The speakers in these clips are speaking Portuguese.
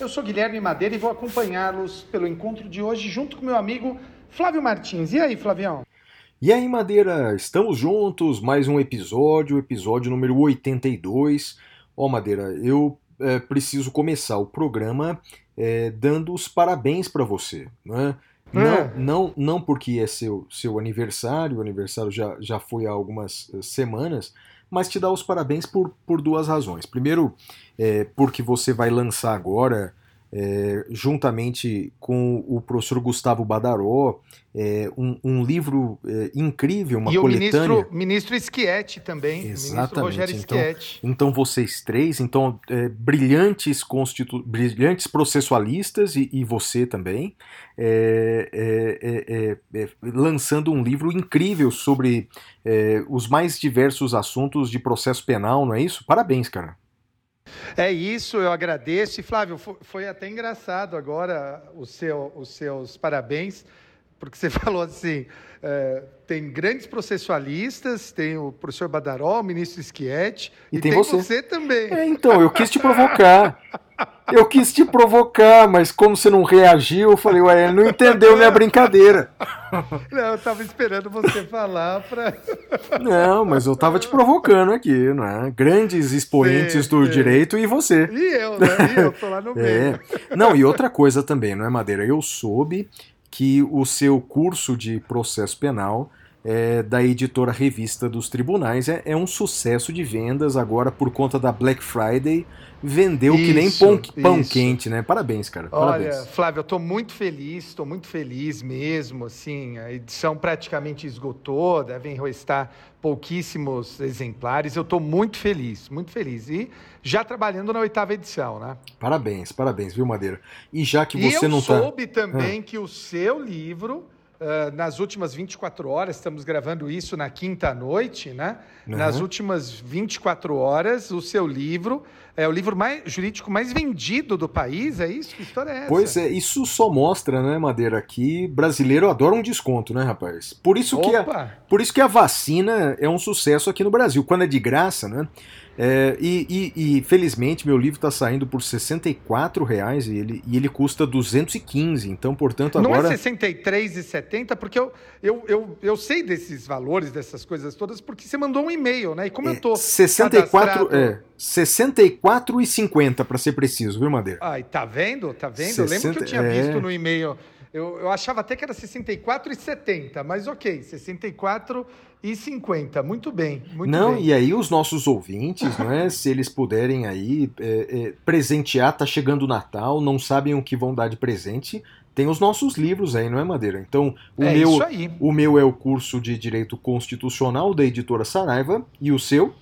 Eu sou Guilherme Madeira e vou acompanhá-los pelo encontro de hoje junto com meu amigo Flávio Martins. E aí, Flavião? E aí, Madeira, estamos juntos, mais um episódio, episódio número 82. Ó, Madeira, eu é, preciso começar o programa é, dando os parabéns para você, né? Não, É. não, não porque é seu, seu aniversário, o aniversário já, já foi há algumas eh, semanas, mas te dar os parabéns por, por duas razões. Primeiro, é, porque você vai lançar agora, é, juntamente com o professor Gustavo Badaró, é, um, um livro é, incrível, uma e o coletânea. ministro, ministro Schietti também, o ministro Exatamente, Rogério então- Schietti. Então vocês três, então é, brilhantes constitu... brilhantes processualistas e, e você também, é, é, lançando um livro incrível sobre os mais diversos assuntos de processo penal, não é isso? Parabéns, cara. É isso, eu agradeço. E Flávio, fo- foi até engraçado agora seu- os seus parabéns, porque você falou assim: é, tem grandes processualistas, tem o professor Badaró, o ministro Schietti, E e, tem tem, você. você. também. É, então, eu quis te provocar. Eu quis te provocar, mas como você não reagiu, eu falei, ué, ele não entendeu minha brincadeira. Não, eu estava esperando você falar para. Não, mas eu tava te provocando aqui, não é? Grandes expoentes Sim, do sim. direito e você. E eu, né? E eu tô lá no meio. É. Não, e outra coisa também, não é, Madeira? Eu soube que o seu curso de processo penal é, da editora Revista dos Tribunais é, é um sucesso de vendas agora por conta da Black Friday. Vendeu que nem Isso, pão, pão isso. quente, né? Parabéns, cara. Olha, Parabéns. Flávio, eu estou muito feliz, estou muito feliz mesmo. Assim, a edição praticamente esgotou, devem restar pouquíssimos exemplares. Eu estou muito feliz, muito feliz. E já trabalhando na oitava edição, né? Parabéns, parabéns, viu, Madeira? E já que e você eu não tá. soube também que o seu livro, ah, nas últimas 24 horas, estamos gravando isso na quinta noite, né? Uhum. Nas últimas 24 horas, o seu livro é o livro mais, jurídico mais vendido do país, é isso? Que história é essa? Pois é, isso só mostra, né, Madeira, que brasileiro adora um desconto, né, rapaz? Por isso que a! Por isso que a vacina é um sucesso aqui no Brasil, quando é de graça, né? É, e, e- e, felizmente meu livro está saindo por 64 reais e ele, e ele custa 215, então portanto Não agora é 63,70, porque eu, eu, eu, eu sei desses valores, dessas coisas todas, porque você mandou um e-mail, né? E como eu tô 64 cadastrado- é 64,50 para ser preciso, viu, Madeira? Ai, tá vendo? Tá vendo? Eu lembro que eu 60 tinha é. visto no e-mail. Eu, eu achava até que era 64,70, mas ok, 64,50. Muito bem, muito Não, bem. e aí os nossos ouvintes, não é? Se eles puderem aí é, é, presentear, tá chegando o Natal, não sabem o que vão dar de presente, tem os nossos livros aí, não é, Madeira? Então, o é meu isso aí. O meu é o curso de Direito Constitucional da editora Saraiva e o seu?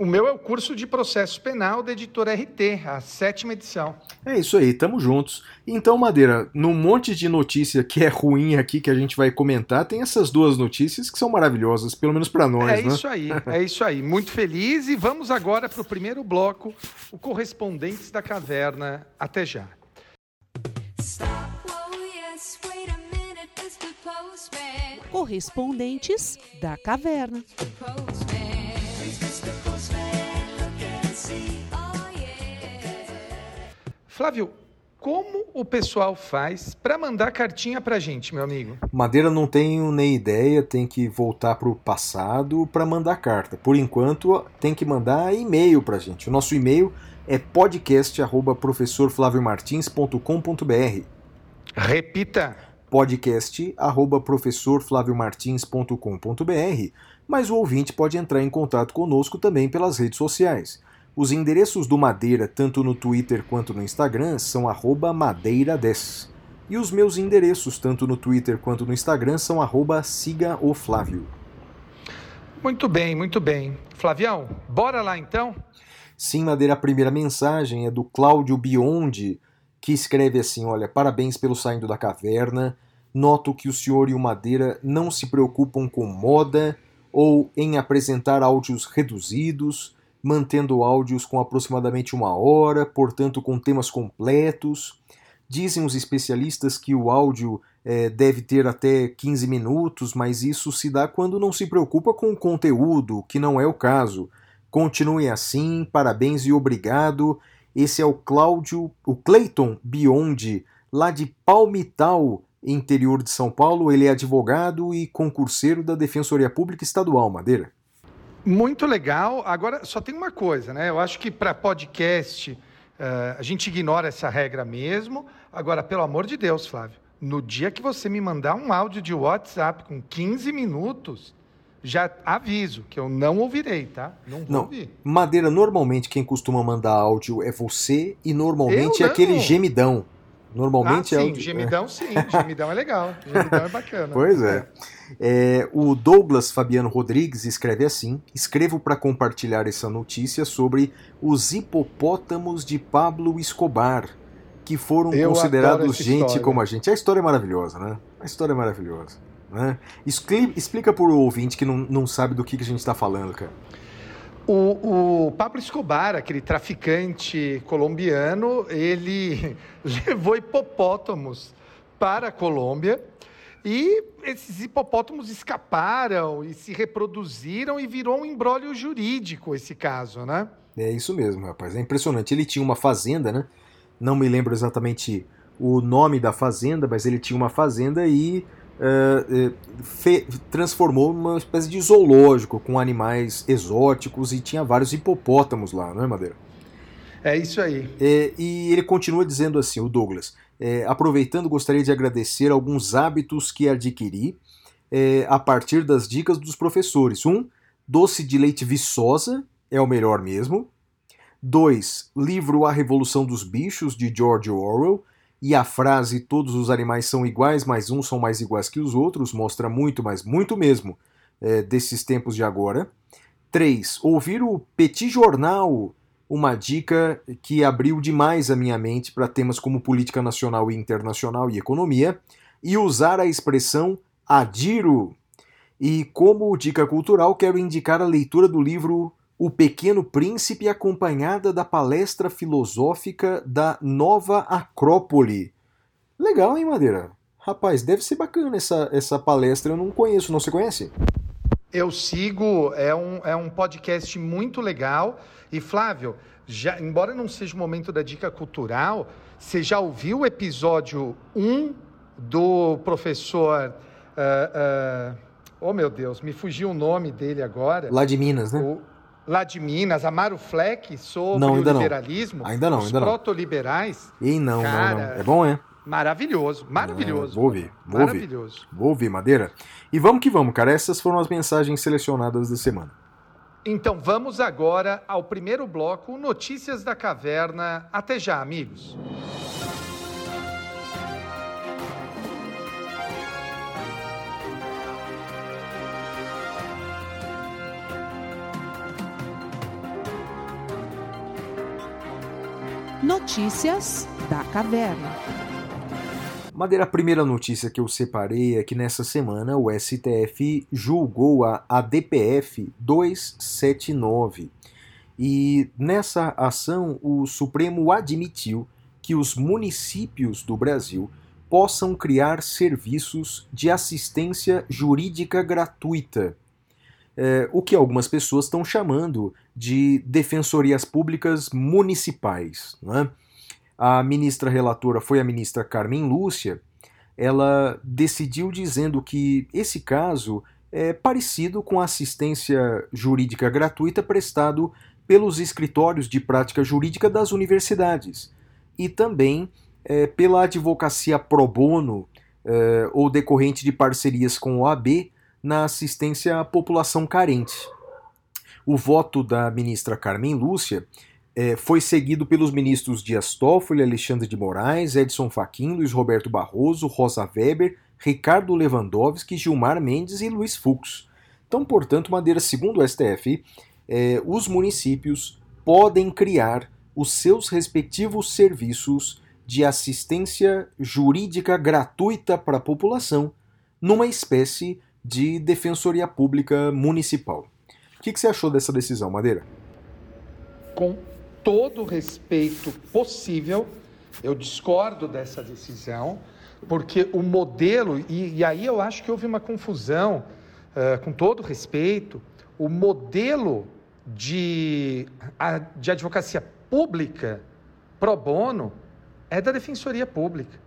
O meu é o curso de processo penal da editora RT, a sétima edição. É isso aí, tamo juntos. Então, Madeira, num monte de notícia que é ruim aqui que a gente vai comentar, tem essas duas notícias que são maravilhosas, pelo menos pra nós, é né? isso aí, é isso aí. Muito feliz e vamos agora para o primeiro bloco, o Correspondentes da Caverna. Até já. Oh. Correspondentes da Caverna. Flávio, como o pessoal faz para mandar cartinha pra gente, meu amigo? Madeira não tenho nem ideia, tem que voltar pro passado para mandar carta. Por enquanto, tem que mandar e-mail pra gente. O nosso e-mail é podcast@professorflaviomartins.com.br. Repita. podcast@professorflaviomartins.com.br, mas o ouvinte pode entrar em contato conosco também pelas redes sociais. Os endereços do Madeira, tanto no Twitter quanto no Instagram, são arroba madeira10. E os meus endereços, tanto no Twitter quanto no Instagram, são arroba siga o Flávio. Muito bem, muito bem. Flavião, bora lá então? Sim, Madeira, a primeira mensagem é do Cláudio Biondi, que escreve assim: Olha, parabéns pelo saindo da caverna. Noto que o senhor e o Madeira não se preocupam com moda ou em apresentar áudios reduzidos, mantendo áudios com aproximadamente uma hora, portanto com temas completos. Dizem os especialistas que o áudio eh, deve ter até 15 minutos, mas isso se dá quando não se preocupa com o conteúdo, que não é o caso. Continue assim, parabéns e obrigado. Esse é o Cláudio, o Clayton Biondi, lá de Palmital, interior de São Paulo. Ele é advogado e concurseiro da Defensoria Pública Estadual, Madeira. Muito legal. Agora, só tem uma coisa, né? Eu acho que para podcast eh, a gente ignora essa regra mesmo. Agora, pelo amor de Deus, Flávio, no dia que você me mandar um áudio de WhatsApp com 15 minutos, já aviso que eu não ouvirei, tá? Não vou Não, ouvir. Madeira, normalmente quem costuma mandar áudio é você e normalmente é aquele gemidão. Ah, Normalmente é sim, áudio- gemidão sim, gemidão é legal, gemidão é bacana. Pois é. É, o Douglas Fabiano Rodrigues escreve assim: escrevo para compartilhar essa notícia sobre os hipopótamos de Pablo Escobar, que foram Eu considerados gente história. como a gente. A história é maravilhosa, né? A história é maravilhosa. Né? Explica para o ouvinte que não, não sabe do que, que a gente está falando, cara. O, o Pablo Escobar, aquele traficante colombiano, ele levou hipopótamos para a Colômbia e esses hipopótamos escaparam e se reproduziram e virou um embrólio jurídico esse caso, né? É isso mesmo, rapaz. É impressionante. Ele tinha uma fazenda, né? Não me lembro exatamente o nome da fazenda, mas ele tinha uma fazenda e fe- transformou numa espécie de zoológico com animais exóticos e tinha vários hipopótamos lá, não é, Madeira? É isso aí. É, e ele continua dizendo assim, o Douglas, é, aproveitando, gostaria de agradecer alguns hábitos que adquiri é, a partir das dicas dos professores. Um, doce de leite viçosa, é o melhor mesmo. Dois, livro A Revolução dos Bichos, de George Orwell, e a frase todos os animais são iguais, mas uns são mais iguais que os outros, mostra muito, mas muito mesmo, é, desses tempos de agora. Três, ouvir o Petit Jornal, uma dica que abriu demais a minha mente para temas como política nacional e internacional e economia, e usar a expressão adiro. E como dica cultural, quero indicar a leitura do livro O Pequeno Príncipe, acompanhada da palestra filosófica da Nova Acrópole. Legal, hein, Madeira? Rapaz, deve ser bacana essa, essa palestra, eu não conheço, não você conhece? Eu sigo, é um, é um podcast muito legal. E, Flávio, já, embora não seja o momento da dica cultural, você já ouviu o episódio 1 do professor. ah, ah, oh, meu Deus, me fugiu o nome dele agora. Lá de Minas, né? O- lá de Minas, Amaro Fleck, sobre Não, o ainda não. liberalismo. Ainda não, os ainda não. protoliberais. Não, não, Cara, não. É bom, é? Maravilhoso, maravilhoso. É, vou ouvir, vou ouvir. maravilhoso. Vou ouvir, Madeira. E vamos que vamos, cara. Essas foram as mensagens selecionadas da semana. Então vamos agora ao primeiro bloco, Notícias da Caverna. Até já, amigos. Notícias da Caverna. Madeira, a primeira notícia que eu separei é que nessa semana o STF julgou a ADPF 279. E nessa ação, o Supremo admitiu que os municípios do Brasil possam criar serviços de assistência jurídica gratuita. É, o que algumas pessoas estão chamando de defensorias públicas municipais. É? A ministra relatora foi a ministra Carmen Lúcia, ela decidiu dizendo que esse caso é parecido com a assistência jurídica gratuita prestado pelos escritórios de prática jurídica das universidades e também é, pela advocacia pro bono é, ou decorrente de parcerias com o AB na assistência à população carente. O voto da ministra Carmen Lúcia é, foi seguido pelos ministros Dias Toffoli, Alexandre de Moraes, Edson Fachin, Luiz Roberto Barroso, Rosa Weber, Ricardo Lewandowski, Gilmar Mendes e Luiz Fux. Então, portanto, Madeira, segundo o STF, é, os municípios podem criar os seus respectivos serviços de assistência jurídica gratuita para a população numa espécie de defensoria pública municipal. O que, que você achou dessa decisão, Madeira? com todo o respeito possível, eu discordo dessa decisão, porque o modelo, e, e aí eu acho que houve uma confusão, eh, com todo respeito, o modelo de, a- de advocacia pública pro bono é da Defensoria Pública.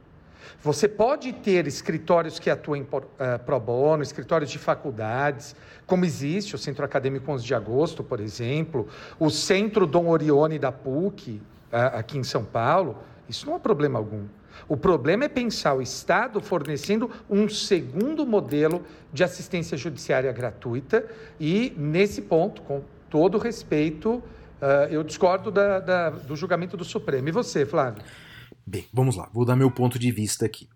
Você pode ter escritórios que atuem eh, pro bono, escritórios de faculdades, como existe o Centro Acadêmico 11 de Agosto, por exemplo, o Centro Dom Orione da PUC, aqui em São Paulo. Isso não é problema algum. O problema é pensar o Estado fornecendo um segundo modelo de assistência judiciária gratuita e, nesse ponto, com todo respeito, ah, eu discordo da- da- do julgamento do Supremo. E você, Flávio? Bem, vamos lá, vou dar meu ponto de vista aqui.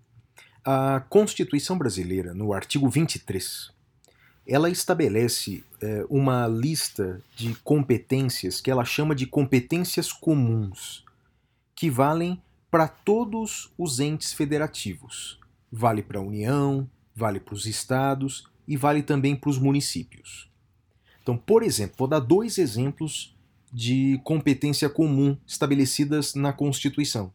A Constituição Brasileira, no artigo 23, ela estabelece eh, uma lista de competências que ela chama de competências comuns, que valem para todos os entes federativos. Vale para a União, vale para os estados e vale também para os municípios. Então, por exemplo, vou dar dois exemplos de competência comum estabelecidas na Constituição.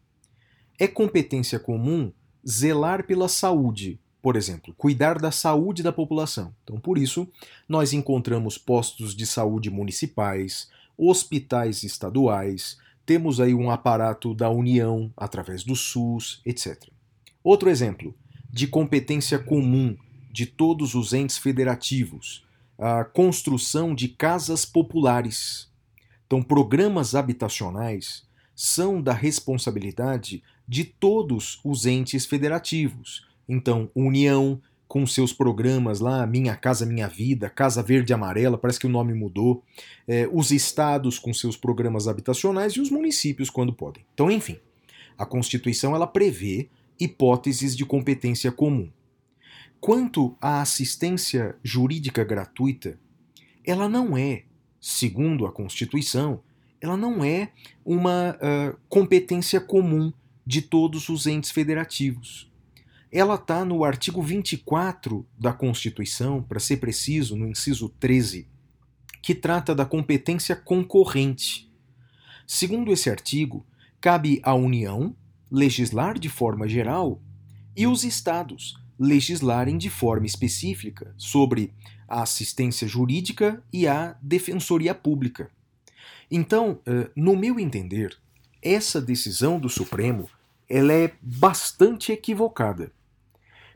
É competência comum zelar pela saúde, por exemplo, cuidar da saúde da população. Então, por isso, nós encontramos postos de saúde municipais, hospitais estaduais, temos aí um aparato da União através do SUS, etc. Outro exemplo de competência comum de todos os entes federativos, a construção de casas populares. Então, programas habitacionais são da responsabilidade de todos os entes federativos. Então, União, com seus programas lá, Minha Casa Minha Vida, Casa Verde Amarela, parece que o nome mudou, é, os estados com seus programas habitacionais e os municípios quando podem. Então, enfim, a Constituição ela prevê hipóteses de competência comum. Quanto à assistência jurídica gratuita, ela não é, segundo a Constituição, ela não é uma ah, competência comum de todos os entes federativos. Ela está no artigo 24 da Constituição, para ser preciso, no inciso 13, que trata da competência concorrente. Segundo esse artigo, cabe à União legislar de forma geral e os estados legislarem de forma específica sobre a assistência jurídica e a defensoria pública. Então, eh, no meu entender, essa decisão do Supremo ela é bastante equivocada.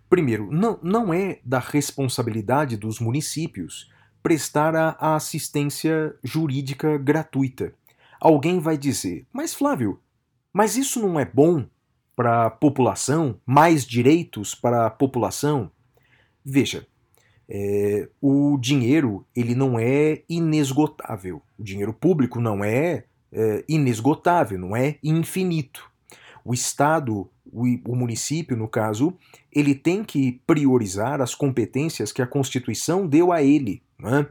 Primeiro, não, não é da responsabilidade dos municípios prestar a, a assistência jurídica gratuita. Alguém vai dizer, mas Flávio, mas isso não é bom para a população? Mais direitos para a população? Veja, é, o dinheiro ele não é inesgotável. O dinheiro público não é, é inesgotável, não é infinito. O Estado, o, município, no caso, ele tem que priorizar as competências que a Constituição deu a ele. né?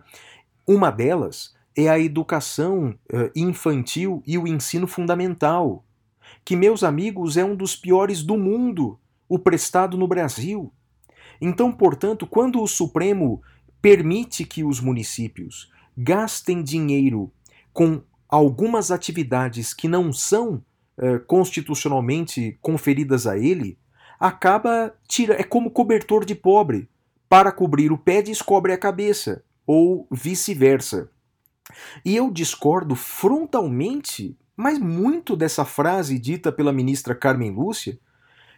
Uma delas é a educação eh, infantil e o ensino fundamental, que, meus amigos, é um dos piores do mundo, o prestado no Brasil. Então, portanto, quando o Supremo permite que os municípios gastem dinheiro com algumas atividades que não são eh, constitucionalmente conferidas a ele, acaba tira é como cobertor de pobre. Para cobrir o pé descobre a cabeça, ou vice-versa. E eu discordo frontalmente, mas muito dessa frase dita pela ministra Carmen Lúcia,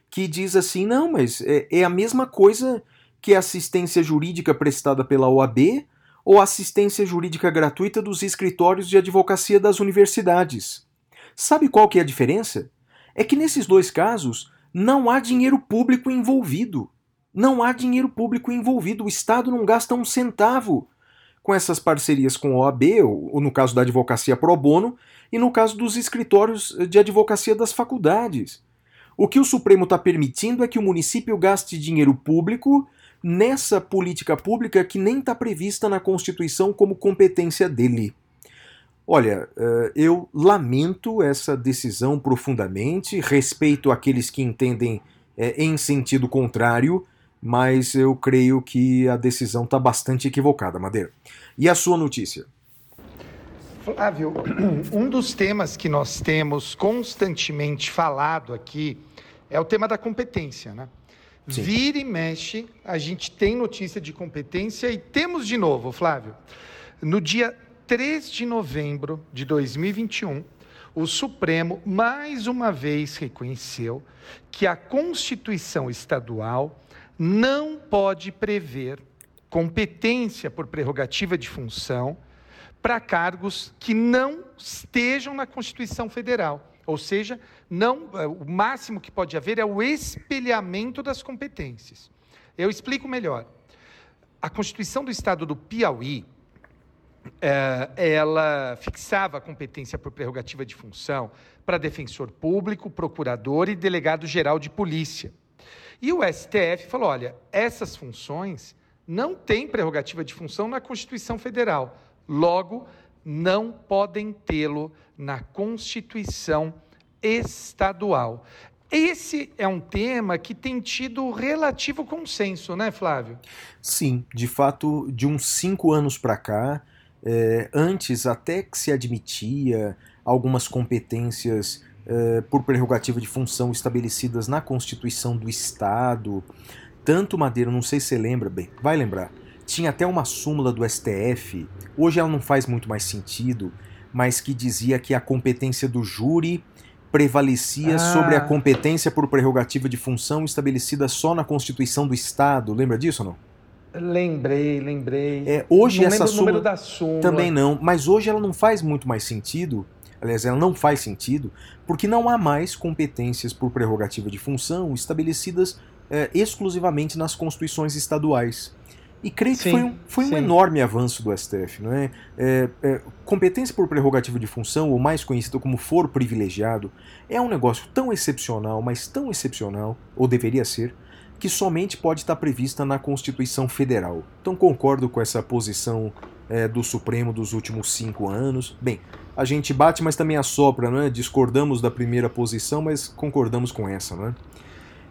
que diz assim: não, mas é, é a mesma coisa que a assistência jurídica prestada pela OAB ou assistência jurídica gratuita dos escritórios de advocacia das universidades. Sabe qual que é a diferença? É que nesses dois casos não há dinheiro público envolvido. Não há dinheiro público envolvido. O Estado não gasta um centavo com essas parcerias com a OAB, ou, ou no caso da advocacia pro bono, e no caso dos escritórios de advocacia das faculdades. O que o Supremo está permitindo é que o município gaste dinheiro público nessa política pública que nem está prevista na Constituição como competência dele. Olha, eh, eu lamento essa decisão profundamente, respeito aqueles que entendem eh, em sentido contrário, mas eu creio que a decisão está bastante equivocada, Madeira. E a sua notícia? Flávio, um dos temas que nós temos constantemente falado aqui é o tema da competência, né? Sim. Vira e mexe, a gente tem notícia de competência e temos de novo, Flávio. No dia 3 de novembro de 2021, o Supremo mais uma vez reconheceu que a Constituição Estadual não pode prever competência por prerrogativa de função para cargos que não estejam na Constituição Federal. Ou seja, não, eh, o máximo que pode haver é o espelhamento das competências. Eu explico melhor. A Constituição do Estado do Piauí, ela fixava a competência por prerrogativa de função para defensor público, procurador e delegado geral de polícia. E o STF falou: olha, essas funções não têm prerrogativa de função na Constituição Federal. Logo, não podem tê-lo na Constituição Estadual. Esse é um tema que tem tido relativo consenso, né, Flávio? Sim, de fato, de uns cinco anos para cá, é, antes até que se admitia algumas competências é, por prerrogativa de função estabelecidas na Constituição do Estado, tanto Madeira, não sei se você lembra bem, vai lembrar, tinha até uma súmula do STF, hoje ela não faz muito mais sentido, mas que dizia que a competência do júri prevalecia Ah. sobre a competência por prerrogativa de função estabelecida só na Constituição do Estado. Lembra disso ou não? Lembrei, lembrei. É, hoje não essa lembro o número súmula da súmula. também não, mas hoje ela não faz muito mais sentido. Aliás, ela não faz sentido porque não há mais competências por prerrogativa de função estabelecidas eh, exclusivamente nas constituições estaduais. E creio que Sim, foi um, foi um enorme avanço do STF, não é? É, é, competência por prerrogativa de função, ou mais conhecido como foro privilegiado, é um negócio tão excepcional, mas tão excepcional, ou deveria ser, que somente pode estar prevista na Constituição Federal. Então concordo com essa posição é, do Supremo dos últimos cinco anos. Bem, a gente bate, mas também assopra, não é? Discordamos da primeira posição, mas concordamos com essa, não é?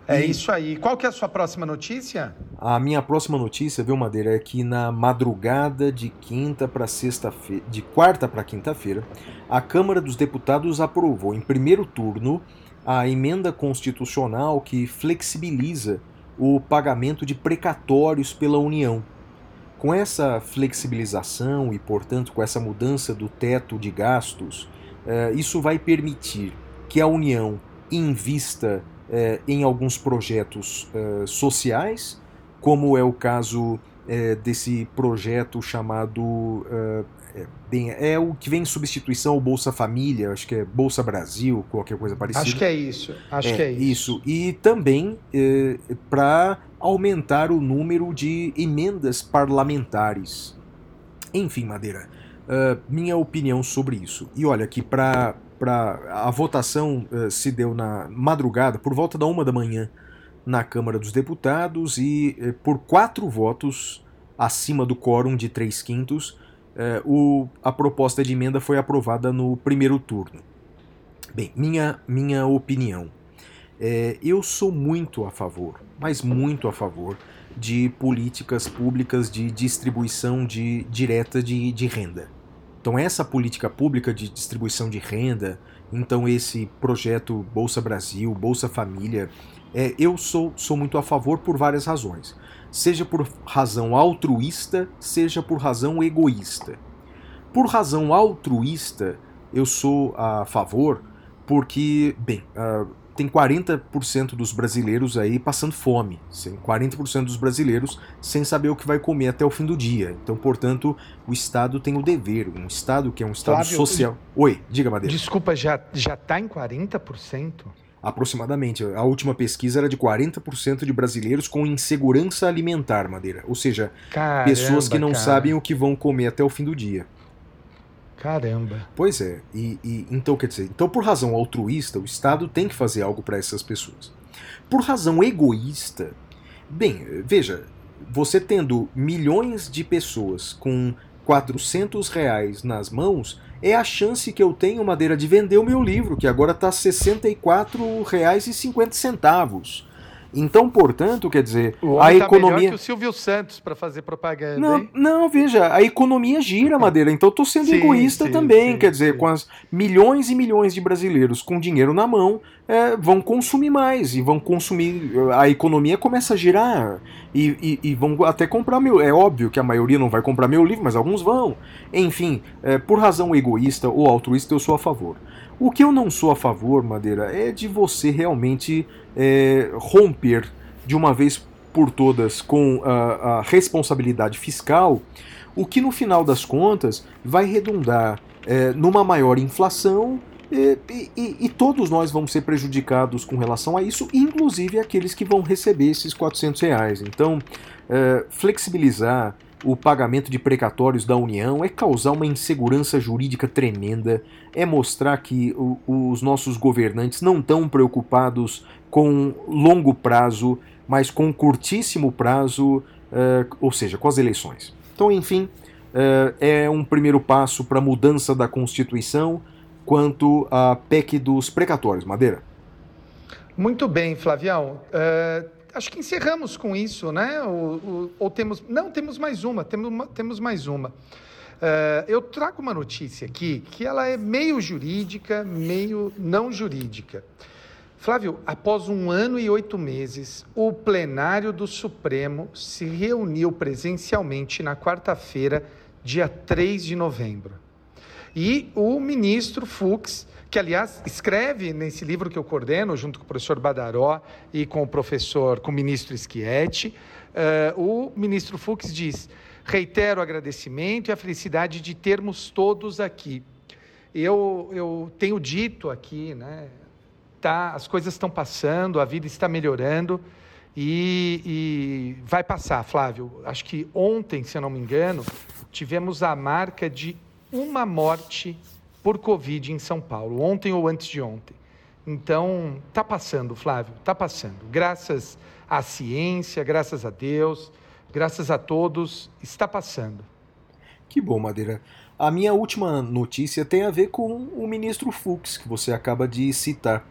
É E- isso aí. Qual que é a sua próxima notícia? A minha próxima notícia, viu, Madeira, é que na madrugada de quinta para sexta-feira, de quarta para quinta-feira, a Câmara dos Deputados aprovou em primeiro turno a emenda constitucional que flexibiliza o pagamento de precatórios pela União. Com essa flexibilização e, portanto, com essa mudança do teto de gastos, eh, isso vai permitir que a União invista eh, em alguns projetos eh, sociais, como é o caso desse projeto chamado. Eh, é, bem, é o que vem em substituição ao Bolsa Família, acho que é Bolsa Brasil, qualquer coisa parecida. Acho que é isso. Acho que é isso. E também para aumentar o número de emendas parlamentares. Enfim, Madeira, ah, minha opinião sobre isso. E olha que para a votação ah, se deu na madrugada, por volta da uma da manhã, na Câmara dos Deputados, e eh, por quatro votos acima do quórum de três quintos, eh, o, a proposta de emenda foi aprovada no primeiro turno. Bem, minha, minha opinião. É, eu sou muito a favor, mas muito a favor, de políticas públicas de distribuição de, direta de, de renda. Então, essa política pública de distribuição de renda, então esse projeto Bolsa Brasil, Bolsa Família, é, eu sou, sou muito a favor por várias razões. Seja por razão altruísta, seja por razão egoísta. Por razão altruísta, eu sou a favor porque, bem, ah, tem 40% dos brasileiros aí passando fome, sem 40% dos brasileiros sem saber o que vai comer até o fim do dia. Então, portanto, o Estado tem o dever, um Estado que é um Estado Flávio, social. Oi, diga, Madeira. Desculpa, já, já tá em 40%? Aproximadamente. A última pesquisa era de 40% de brasileiros com insegurança alimentar, Madeira. Ou seja, Caramba, pessoas que não cara. sabem o que vão comer até o fim do dia. Caramba. Pois é, e, e- então quer dizer, então por razão altruísta, o Estado tem que fazer algo para essas pessoas. Por razão egoísta, bem, veja, você tendo milhões de pessoas com 400 reais nas mãos, é a chance que eu tenho, Madeira, de vender o meu livro, que agora está R$ 64,50. Então, portanto, quer dizer, O a homem tá melhor economia. que o Silvio Santos para fazer propaganda, Não, hein? não, veja, a economia gira, Madeira. Então tô sendo Sim, egoísta sim, também. sim, quer dizer, com as milhões e milhões de brasileiros com dinheiro na mão, é, vão consumir mais e vão consumir. A economia começa a girar e, e- e vão até comprar meu. É óbvio que a maioria não vai comprar meu livro, mas alguns vão. Enfim, é, por razão egoísta ou altruísta, eu sou a favor. O que eu não sou a favor, Madeira, é de você realmente é, romper de uma vez por todas com a, a responsabilidade fiscal, o que no final das contas vai redundar é, numa maior inflação e, e- e todos nós vamos ser prejudicados com relação a isso, inclusive aqueles que vão receber esses 400 reais. Então, é, flexibilizar o pagamento de precatórios da União é causar uma insegurança jurídica tremenda, é mostrar que o- os nossos governantes não estão preocupados com longo prazo, mas com curtíssimo prazo, eh, ou seja, com as eleições. Então, enfim, eh, é um primeiro passo para a mudança da Constituição quanto à PEC dos precatórios. Madeira. Muito bem, Flavião. Eh, acho que encerramos com isso, né? O- o- ou temos. Não, temos mais uma, temos, temos mais uma. Eh, eu trago uma notícia aqui que ela é meio jurídica, meio não jurídica. Flávio, após um ano e oito meses, o plenário do Supremo se reuniu presencialmente na quarta-feira, dia 3 de novembro. E o ministro Fux, que aliás escreve nesse livro que eu coordeno, junto com o professor Badaró e com o professor, com o ministro Schietti, eh, o ministro Fux diz: reitero o agradecimento e a felicidade de termos todos aqui. Eu, eu tenho dito aqui, né? Tá, as coisas estão passando, a vida está melhorando e, e vai passar, Flávio. Acho que ontem, se eu não me engano, tivemos a marca de uma morte por Covid em São Paulo, ontem ou antes de ontem. Então, tá passando, Flávio, tá passando. Graças à ciência, graças a Deus, graças a todos, está passando. Que bom, Madeira. A minha última notícia tem a ver com o ministro Fux, que você acaba de citar.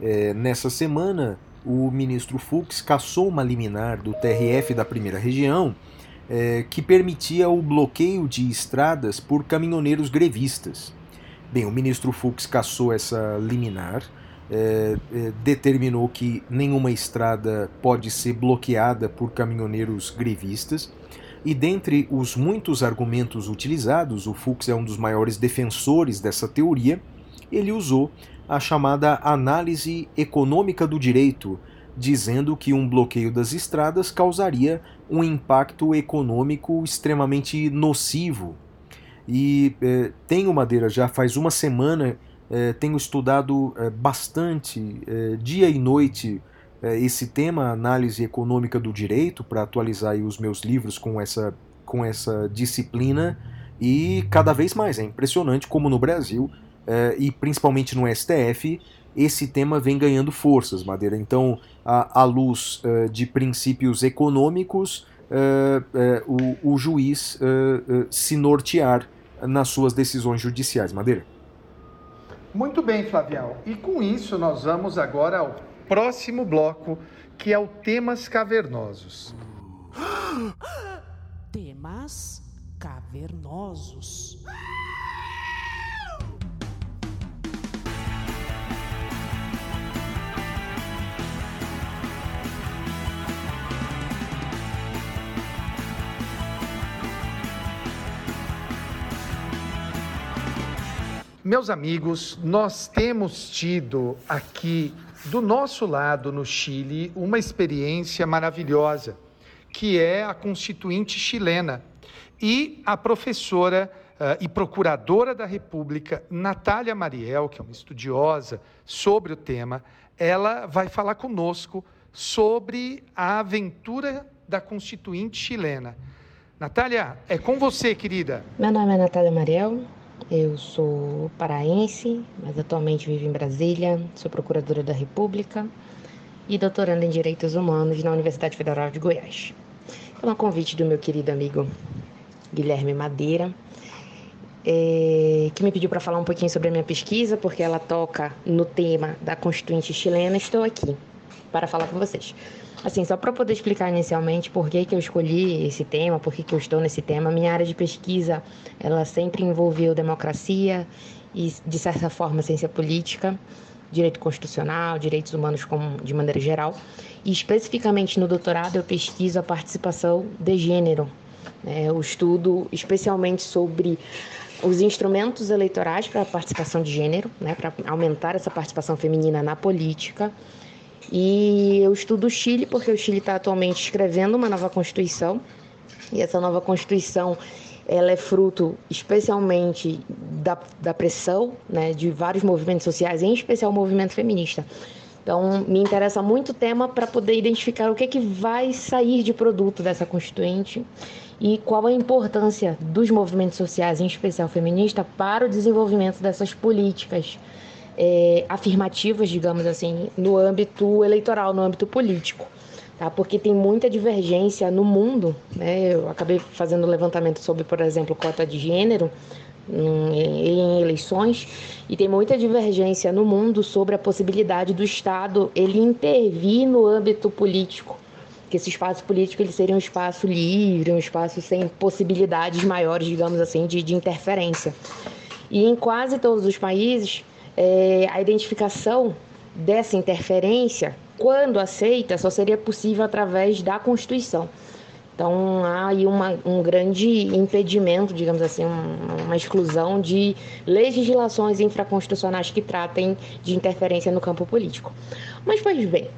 É, nessa semana, o ministro Fux cassou uma liminar do TRF da primeira região é, que permitia o bloqueio de estradas por caminhoneiros grevistas. Bem, o ministro Fux cassou essa liminar, é, é, determinou que nenhuma estrada pode ser bloqueada por caminhoneiros grevistas. E dentre os muitos argumentos utilizados, o Fux é um dos maiores defensores dessa teoria, ele usou a chamada análise econômica do direito, dizendo que um bloqueio das estradas causaria um impacto econômico extremamente nocivo. E eh, tenho, Madeira, já faz uma semana, eh, tenho estudado eh, bastante, dia e noite, esse tema, análise econômica do direito, para atualizar os meus livros com essa, com essa disciplina, e cada vez mais. É impressionante como no Brasil, e principalmente no STF, esse tema vem ganhando forças, Madeira. Então, à, luz de princípios econômicos, eh, eh, o, o juiz eh, se nortear nas suas decisões judiciais, Madeira. Muito bem, Flavião. E com isso nós vamos agora ao próximo bloco, que é o temas cavernosos. Temas cavernosos. Meus amigos, nós temos tido aqui do nosso lado no Chile uma experiência maravilhosa, que é a constituinte chilena e a professora eh, e procuradora da República Natália Mariel, que é uma estudiosa sobre o tema, ela vai falar conosco sobre a aventura da constituinte chilena. Natália, é com você, querida. Meu nome é Natália Mariel, eu sou paraense, mas atualmente vivo em Brasília, sou procuradora da República e doutoranda em Direitos Humanos na Universidade Federal de Goiás. Então, a convite do meu querido amigo Guilherme Madeira, é, que me pediu para falar um pouquinho sobre a minha pesquisa, porque ela toca no tema da Constituinte chilena. Estou aqui para falar com vocês. Assim, só para poder explicar inicialmente por que, que eu escolhi esse tema, por que, que eu estou nesse tema, minha área de pesquisa, ela sempre envolveu democracia e, de certa forma, ciência política, direito constitucional, direitos humanos como, de maneira geral. E, especificamente no doutorado, eu pesquiso a participação de gênero. Né? Eu estudo especialmente sobre os instrumentos eleitorais para a participação de gênero, né? para aumentar essa participação feminina na política. E eu estudo o Chile porque o Chile está atualmente escrevendo uma nova constituição e essa nova constituição ela é fruto especialmente da, da pressão né, de vários movimentos sociais, em especial o movimento feminista. Então, me interessa muito o tema para poder identificar o que, é que vai sair de produto dessa constituinte e qual a importância dos movimentos sociais, em especial feminista, para o desenvolvimento dessas políticas é, afirmativas, digamos assim, no âmbito eleitoral, no âmbito político. Tá? Porque tem muita divergência no mundo. Né? Eu acabei fazendo um levantamento sobre, por exemplo, cota de gênero em, eleições e tem muita divergência no mundo sobre a possibilidade do Estado ele intervir no âmbito político que esse espaço político ele seria um espaço livre, um espaço sem possibilidades maiores, digamos assim, de, de interferência. E em quase todos os países, é, a identificação dessa interferência, quando aceita, só seria possível através da Constituição. Então há aí uma, um grande impedimento, digamos assim, uma, uma exclusão de legislações infraconstitucionais que tratem de interferência no campo político. Mas, pois bem,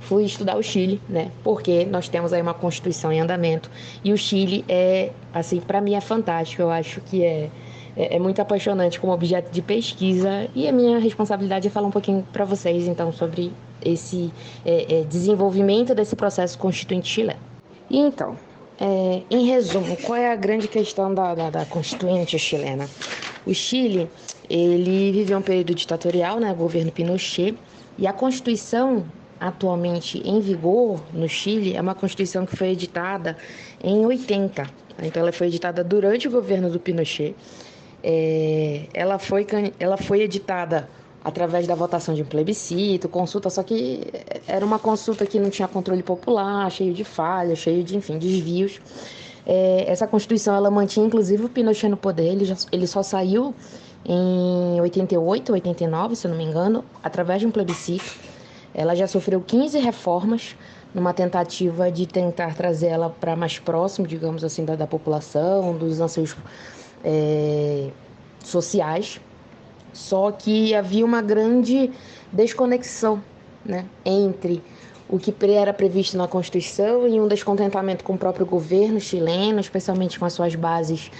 fui estudar o Chile, né? Porque nós temos aí uma constituição em andamento e o Chile é, assim, para mim é fantástico. Eu acho que é, é, é muito apaixonante como objeto de pesquisa e a minha responsabilidade é falar um pouquinho para vocês, então, sobre esse é, é, desenvolvimento desse processo constituinte chileno. E então, é, em resumo, qual é a grande questão da, da, da constituinte chilena? O Chile, ele viveu um período ditatorial, né, governo Pinochet, e a Constituição atualmente em vigor no Chile é uma Constituição que foi editada em 80. Então, ela foi editada durante o governo do Pinochet. É, ela, foi, ela foi editada através da votação de um plebiscito, consulta, só que era uma consulta que não tinha controle popular, cheio de falhas, cheio de, enfim, desvios. É, essa Constituição, ela mantinha inclusive o Pinochet no poder, ele, já- ele só saiu em 88, 89, se eu não me engano, através de um plebiscito. Ela já sofreu 15 reformas numa tentativa de tentar trazer ela para mais próximo, digamos assim, da, da população, dos anseios é, sociais. Só que havia uma grande desconexão né, entre o que era previsto na Constituição e um descontentamento com o próprio governo chileno, especialmente com as suas bases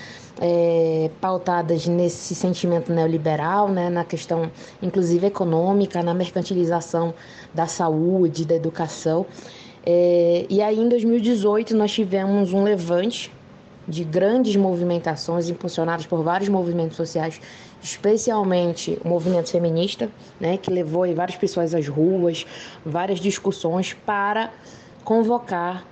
é, pautadas nesse sentimento neoliberal, né, na questão inclusive econômica, na mercantilização da saúde, da educação. É, e aí em 2018 nós tivemos um levante de grandes movimentações impulsionadas por vários movimentos sociais, especialmente o movimento feminista, né, que levou aí várias pessoas às ruas, várias discussões para convocar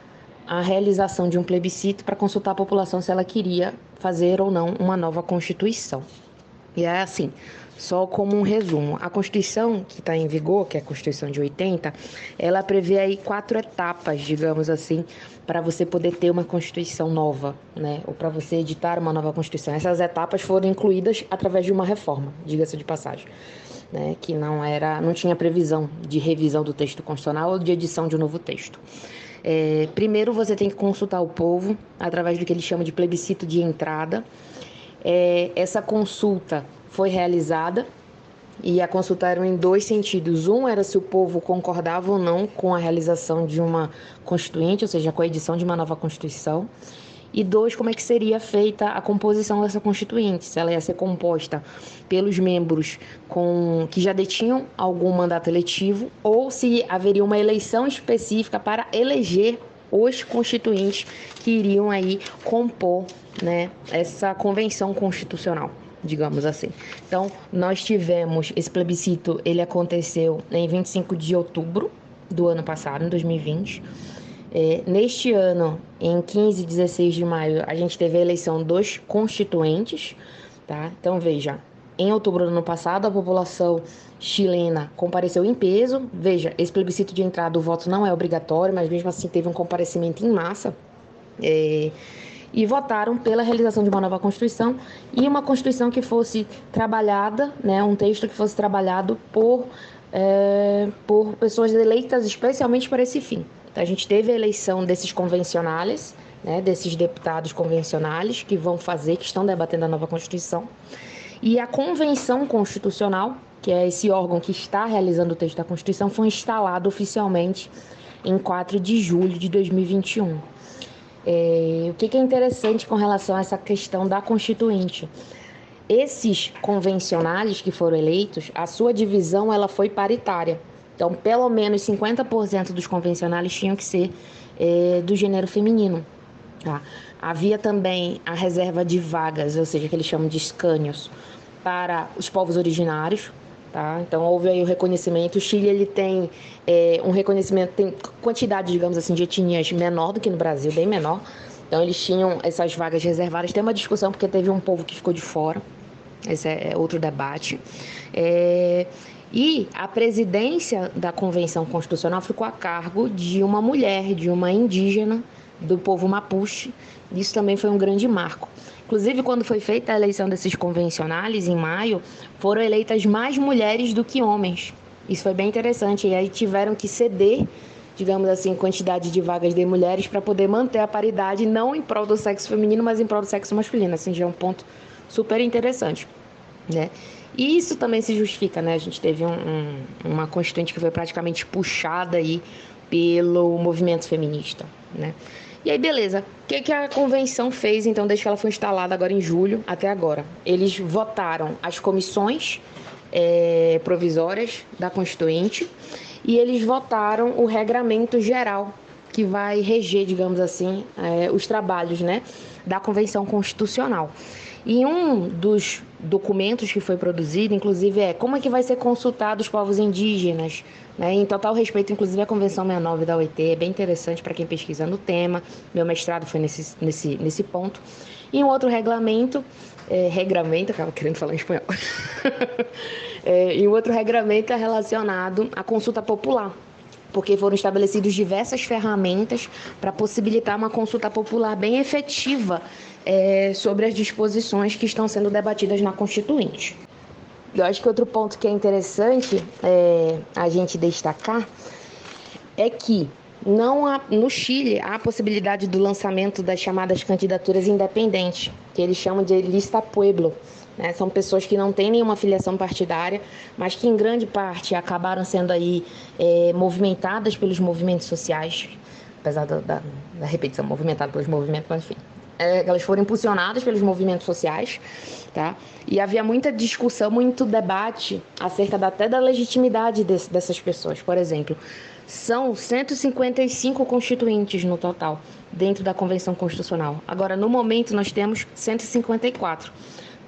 a realização de um plebiscito para consultar a população se ela queria fazer ou não uma nova constituição. E é assim, só como um resumo, a Constituição que está em vigor, que é a Constituição de 80, ela prevê aí quatro etapas, digamos assim, para você poder ter uma Constituição nova, né? Ou para você editar uma nova Constituição. Essas etapas foram incluídas através de uma reforma, diga-se de passagem. Né, que não era, não tinha previsão de revisão do texto constitucional ou de edição de um novo texto. É, primeiro você tem que consultar o povo através do que ele chama de plebiscito de entrada. É, essa consulta foi realizada e a consulta era em dois sentidos. Um era se o povo concordava ou não com a realização de uma constituinte, ou seja, com a edição de uma nova constituição. E dois, como é que seria feita a composição dessa constituinte? Se ela ia ser composta pelos membros com que já detinham algum mandato eletivo ou se haveria uma eleição específica para eleger os constituintes que iriam aí compor, né, essa convenção constitucional digamos assim. Então, nós tivemos esse plebiscito, ele aconteceu em 25 de outubro do ano passado, em 2020. É, neste ano, em 15 e 16 de maio, a gente teve a eleição dos constituintes, tá? Então veja, em outubro do ano passado, a população chilena compareceu em peso. Veja, esse plebiscito de entrada, o voto não é obrigatório, mas mesmo assim teve um comparecimento em massa. É, e votaram pela realização de uma nova Constituição e uma Constituição que fosse trabalhada, né, um texto que fosse trabalhado por, é, por pessoas eleitas especialmente para esse fim. Então, a gente teve a eleição desses convencionais, né, desses deputados convencionais que vão fazer, que estão debatendo a nova Constituição, e a Convenção Constitucional, que é esse órgão que está realizando o texto da Constituição, foi instalado oficialmente em 4 de julho de 2021. É, o que, que é interessante com relação a essa questão da Constituinte? Esses convencionais que foram eleitos, a sua divisão ela foi paritária. Então, pelo menos 50% dos convencionais tinham que ser é, do gênero feminino. Tá? Havia também a reserva de vagas, ou seja, que eles chamam de escânios, para os povos originários. Tá? Então, houve aí o reconhecimento. O Chile ele tem é, um reconhecimento, tem quantidade, digamos assim, de etnias menor do que no Brasil, bem menor. Então, eles tinham essas vagas reservadas. Tem uma discussão porque teve um povo que ficou de fora. Esse é outro debate. É, e a presidência da Convenção Constitucional ficou a cargo de uma mulher, de uma indígena do povo Mapuche. Isso também foi um grande marco. Inclusive, quando foi feita a eleição desses convencionais, em maio, foram eleitas mais mulheres do que homens. Isso foi bem interessante. E aí tiveram que ceder, digamos assim, quantidade de vagas de mulheres para poder manter a paridade, não em prol do sexo feminino, mas em prol do sexo masculino. Assim, já é um ponto super interessante. Né? E isso também se justifica, né? A gente teve um, um, uma constituinte que foi praticamente puxada aí pelo movimento feminista, né? E aí, beleza. O que, que a convenção fez, então, desde que ela foi instalada agora em julho até agora? Eles votaram as comissões é, provisórias da Constituinte e eles votaram o regramento geral que vai reger, digamos assim, é, os trabalhos né, da Convenção Constitucional. E um dos documentos que foi produzido, inclusive, é como é que vai ser consultado os povos indígenas, né? Em total respeito, inclusive, à Convenção 69 da OIT, é bem interessante para quem pesquisa no tema. Meu mestrado foi nesse, nesse, nesse ponto. E um outro regulamento, é, regramento, acaba querendo falar em espanhol. é, e um outro regramento é relacionado à consulta popular, porque foram estabelecidas diversas ferramentas para possibilitar uma consulta popular bem efetiva é, sobre as disposições que estão sendo debatidas na Constituinte. Eu acho que outro ponto que é interessante é, a gente destacar é que não há, no Chile há a possibilidade do lançamento das chamadas candidaturas independentes, que eles chamam de lista pueblo. Né? São pessoas que não têm nenhuma filiação partidária, mas que em grande parte acabaram sendo aí é, movimentadas pelos movimentos sociais, apesar da, da, da repetição, movimentada pelos movimentos, mas enfim. É, elas foram impulsionadas pelos movimentos sociais, tá? E havia muita discussão, muito debate acerca da, até da legitimidade desse, dessas pessoas. Por exemplo, são 155 constituintes no total dentro da Convenção Constitucional. Agora, no momento, nós temos 154.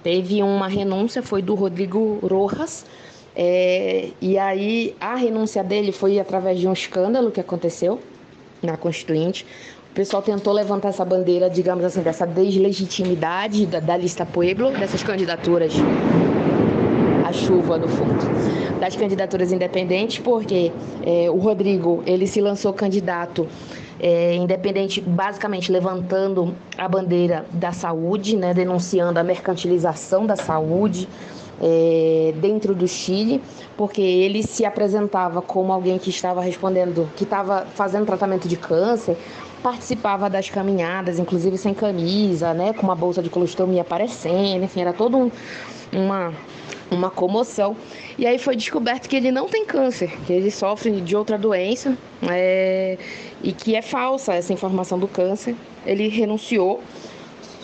Teve uma renúncia, foi do Rodrigo Rojas, é, e aí a renúncia dele foi através de um escândalo que aconteceu na Constituinte. Pessoal tentou levantar essa bandeira, digamos assim, dessa deslegitimidade da, da lista Pueblo, dessas candidaturas a chuva no fundo. Das candidaturas independentes, porque é, o Rodrigo ele se lançou candidato é, independente, basicamente levantando a bandeira da saúde, né, denunciando a mercantilização da saúde é, dentro do Chile, porque ele se apresentava como alguém que estava respondendo, que estava fazendo tratamento de câncer, participava das caminhadas, inclusive sem camisa, né, com uma bolsa de colostomia aparecendo, enfim, era todo um, uma uma comoção. E aí foi descoberto que ele não tem câncer, que ele sofre de outra doença é, e que é falsa essa informação do câncer. Ele renunciou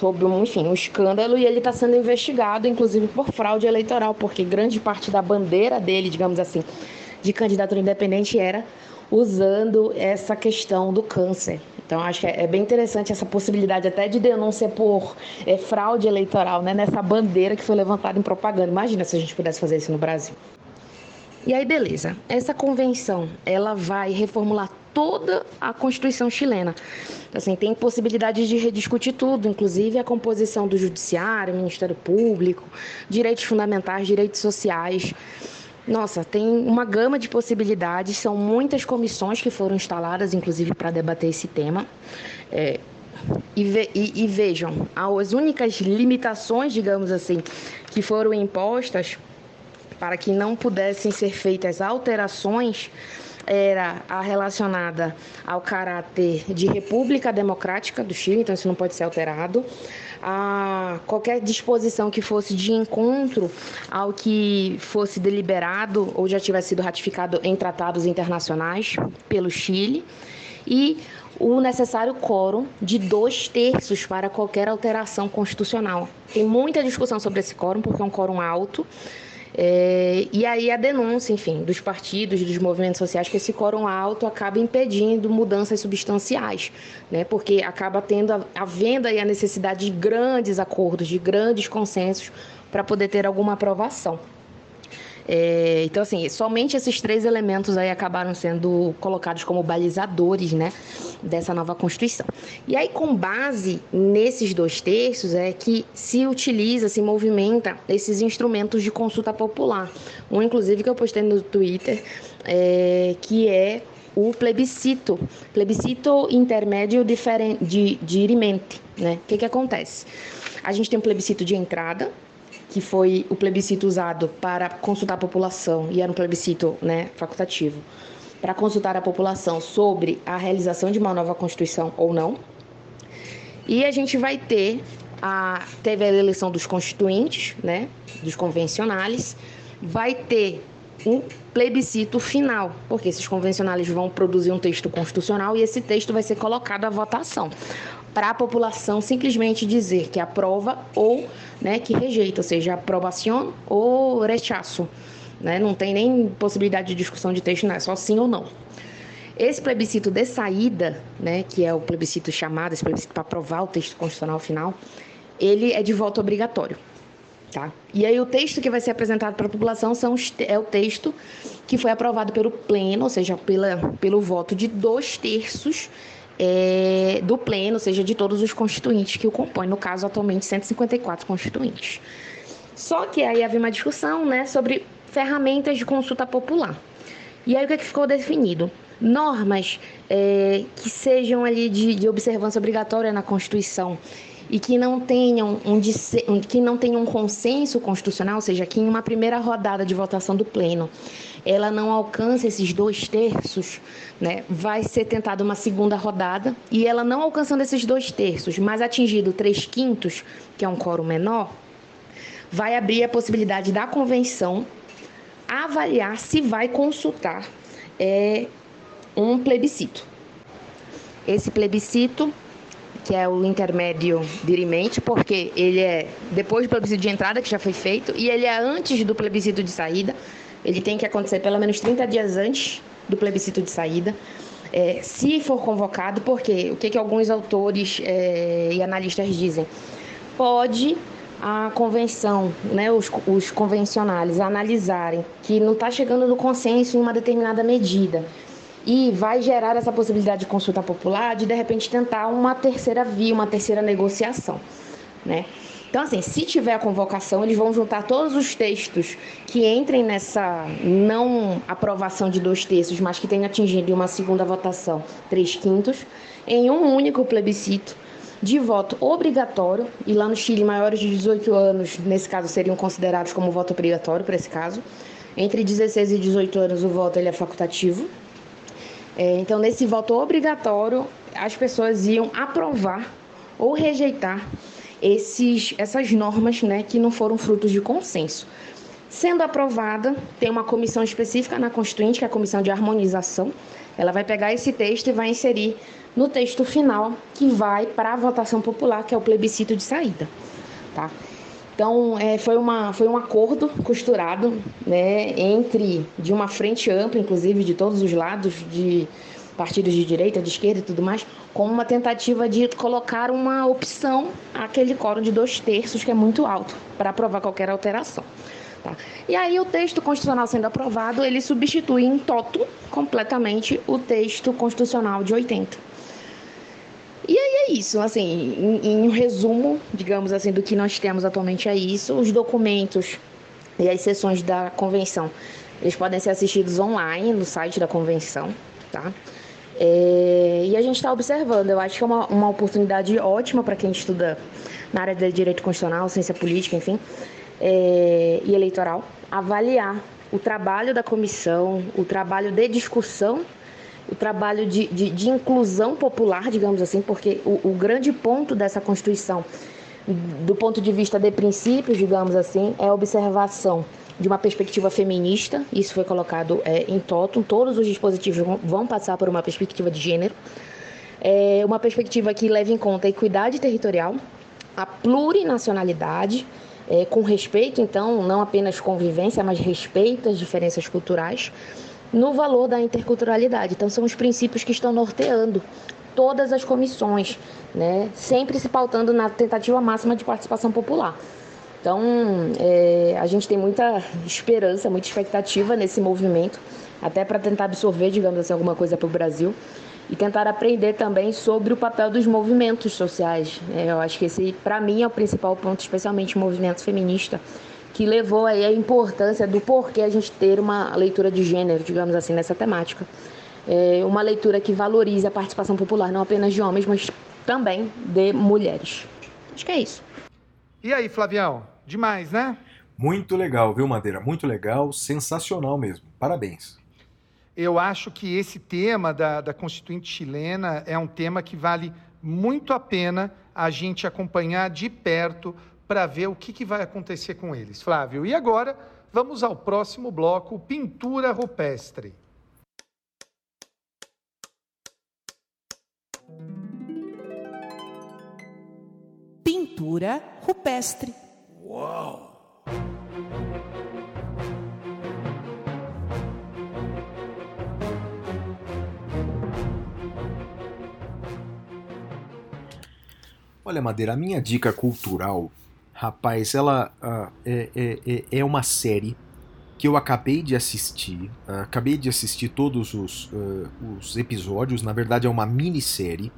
sobre um, enfim, um escândalo e ele está sendo investigado, inclusive por fraude eleitoral, porque grande parte da bandeira dele, digamos assim, de candidatura independente era usando essa questão do câncer. Então, acho que é bem interessante essa possibilidade até de denúncia por é, fraude eleitoral, né? Nessa bandeira que foi levantada em propaganda. Imagina se a gente pudesse fazer isso no Brasil. E aí, beleza. Essa convenção, ela vai reformular toda a Constituição chilena. Assim, tem possibilidade de rediscutir tudo, inclusive a composição do judiciário, Ministério Público, direitos fundamentais, direitos sociais. Nossa, tem uma gama de possibilidades, são muitas comissões que foram instaladas, inclusive, para debater esse tema. É, e, ve- e- e vejam, as únicas limitações, digamos assim, que foram impostas para que não pudessem ser feitas alterações era a relacionada ao caráter de República Democrática do Chile, então isso não pode ser alterado. A qualquer disposição que fosse de encontro ao que fosse deliberado ou já tivesse sido ratificado em tratados internacionais pelo Chile e o necessário quórum de dois terços para qualquer alteração constitucional. Tem muita discussão sobre esse quórum, porque é um quórum alto. É, e aí a denúncia, enfim, dos partidos, dos movimentos sociais, que esse quórum alto acaba impedindo mudanças substanciais, né? Porque acaba tendo a, havendo aí a necessidade de grandes acordos, de grandes consensos para poder ter alguma aprovação. É, então, assim, somente esses três elementos aí acabaram sendo colocados como balizadores, né, dessa nova Constituição. E aí, com base nesses dois terços, é que se utiliza, se movimenta esses instrumentos de consulta popular. Um, inclusive, que eu postei no Twitter, é, que é o plebiscito, plebiscito intermédio diferen- de, dirimente, né? O que que acontece? A gente tem um plebiscito de entrada, que foi o plebiscito usado para consultar a população, e era um plebiscito né, facultativo, para consultar a população sobre a realização de uma nova Constituição ou não. E a gente vai ter a teve a eleição dos constituintes, né, dos convencionais, vai ter um plebiscito final, porque esses convencionais vão produzir um texto constitucional e esse texto vai ser colocado à votação para a população simplesmente dizer que aprova ou né, que rejeita, ou seja, aprovação ou rechaço. Né? Não tem nem possibilidade de discussão de texto, não é só sim ou não. Esse plebiscito de saída, né, que é o plebiscito chamado, esse plebiscito para aprovar o texto constitucional final, ele é de voto obrigatório. Tá? E aí o texto que vai ser apresentado para a população são é o texto que foi aprovado pelo pleno, ou seja, pela, pelo voto de dois terços é, do pleno, ou seja, de todos os constituintes que o compõem, no caso atualmente 154 constituintes. Só que aí havia uma discussão né, sobre ferramentas de consulta popular. E aí o que, é que ficou definido? Normas é, que sejam ali de, de observância obrigatória na Constituição e que não tenham um, que não tenham um consenso constitucional, ou seja, que em uma primeira rodada de votação do pleno ela não alcança esses dois terços, né, vai ser tentada uma segunda rodada e ela não alcançando esses dois terços, mas atingido três quintos, que é um quórum menor, vai abrir a possibilidade da convenção avaliar se vai consultar é, um plebiscito. Esse plebiscito, que é o intermédio dirimente, porque ele é depois do plebiscito de entrada, que já foi feito, e ele é antes do plebiscito de saída. Ele tem que acontecer pelo menos 30 dias antes do plebiscito de saída. É, se for convocado, porque o que, que alguns autores é, e analistas dizem? Pode a convenção, né, os, os convencionais analisarem que não está chegando no consenso em uma determinada medida e vai gerar essa possibilidade de consulta popular de de repente tentar uma terceira via, uma terceira negociação, né? Então, assim, se tiver a convocação, eles vão juntar todos os textos que entrem nessa não aprovação de dois terços, mas que tenham atingido uma segunda votação três quintos, em um único plebiscito de voto obrigatório, e lá no Chile, maiores de 18 anos, nesse caso, seriam considerados como voto obrigatório, para esse caso. Entre 16 e 18 anos, o voto ele é facultativo. É, então, nesse voto obrigatório, as pessoas iam aprovar ou rejeitar esses, essas normas né, que não foram frutos de consenso. Sendo aprovada, tem uma comissão específica na Constituinte, que é a Comissão de Harmonização. Ela vai pegar esse texto e vai inserir no texto final, que vai para a votação popular, que é o plebiscito de saída. Tá? Então, é, foi, uma, foi um acordo costurado né, entre, de uma frente ampla, inclusive de todos os lados, de partidos de direita, de esquerda e tudo mais, com uma tentativa de colocar uma opção àquele quórum de dois terços, que é muito alto, para aprovar qualquer alteração. Tá? E aí o texto constitucional sendo aprovado, ele substitui em toto completamente o texto constitucional de 80. E aí é isso, assim, em, em um resumo, digamos assim, do que nós temos atualmente é isso. Os documentos e as sessões da convenção, eles podem ser assistidos online no site da convenção, tá? É, e a gente está observando, eu acho que é uma, uma oportunidade ótima para quem estuda na área de direito constitucional, ciência política, enfim, é, e eleitoral, avaliar o trabalho da comissão, o trabalho de discussão, o trabalho de, de, de inclusão popular, digamos assim, porque o, o grande ponto dessa Constituição, do ponto de vista de princípios, digamos assim, é a observação de uma perspectiva feminista, isso foi colocado é, em totum, todos os dispositivos vão, passar por uma perspectiva de gênero, é uma perspectiva que leva em conta a equidade territorial, a plurinacionalidade, é, com respeito, então, não apenas convivência, mas respeito às diferenças culturais, no valor da interculturalidade. Então, são os princípios que estão norteando todas as comissões, né? sempre se pautando na tentativa máxima de participação popular. Então, é, a gente tem muita esperança, muita expectativa nesse movimento, até para tentar absorver, digamos assim, alguma coisa para o Brasil e tentar aprender também sobre o papel dos movimentos sociais. É, eu acho que esse, para mim, é o principal ponto, especialmente o movimento feminista, que levou aí a importância do porquê a gente ter uma leitura de gênero, digamos assim, nessa temática. É uma leitura que valorize a participação popular, não apenas de homens, mas também de mulheres. Acho que é isso. E aí, Flavião? Demais, né? Muito legal, viu, Madeira? Muito legal, sensacional mesmo. Parabéns. Eu acho que esse tema da, da Constituinte chilena é um tema que vale muito a pena a gente acompanhar de perto para ver o que, que vai acontecer com eles. Flávio, e agora vamos ao próximo bloco, pintura rupestre. Pintura rupestre. Olha, Madeira, a minha dica cultural, rapaz, ela ah, é, é, é- uma série que eu acabei de assistir. ah, acabei de assistir todos os, ah, os episódios. Na verdade, é uma minissérie.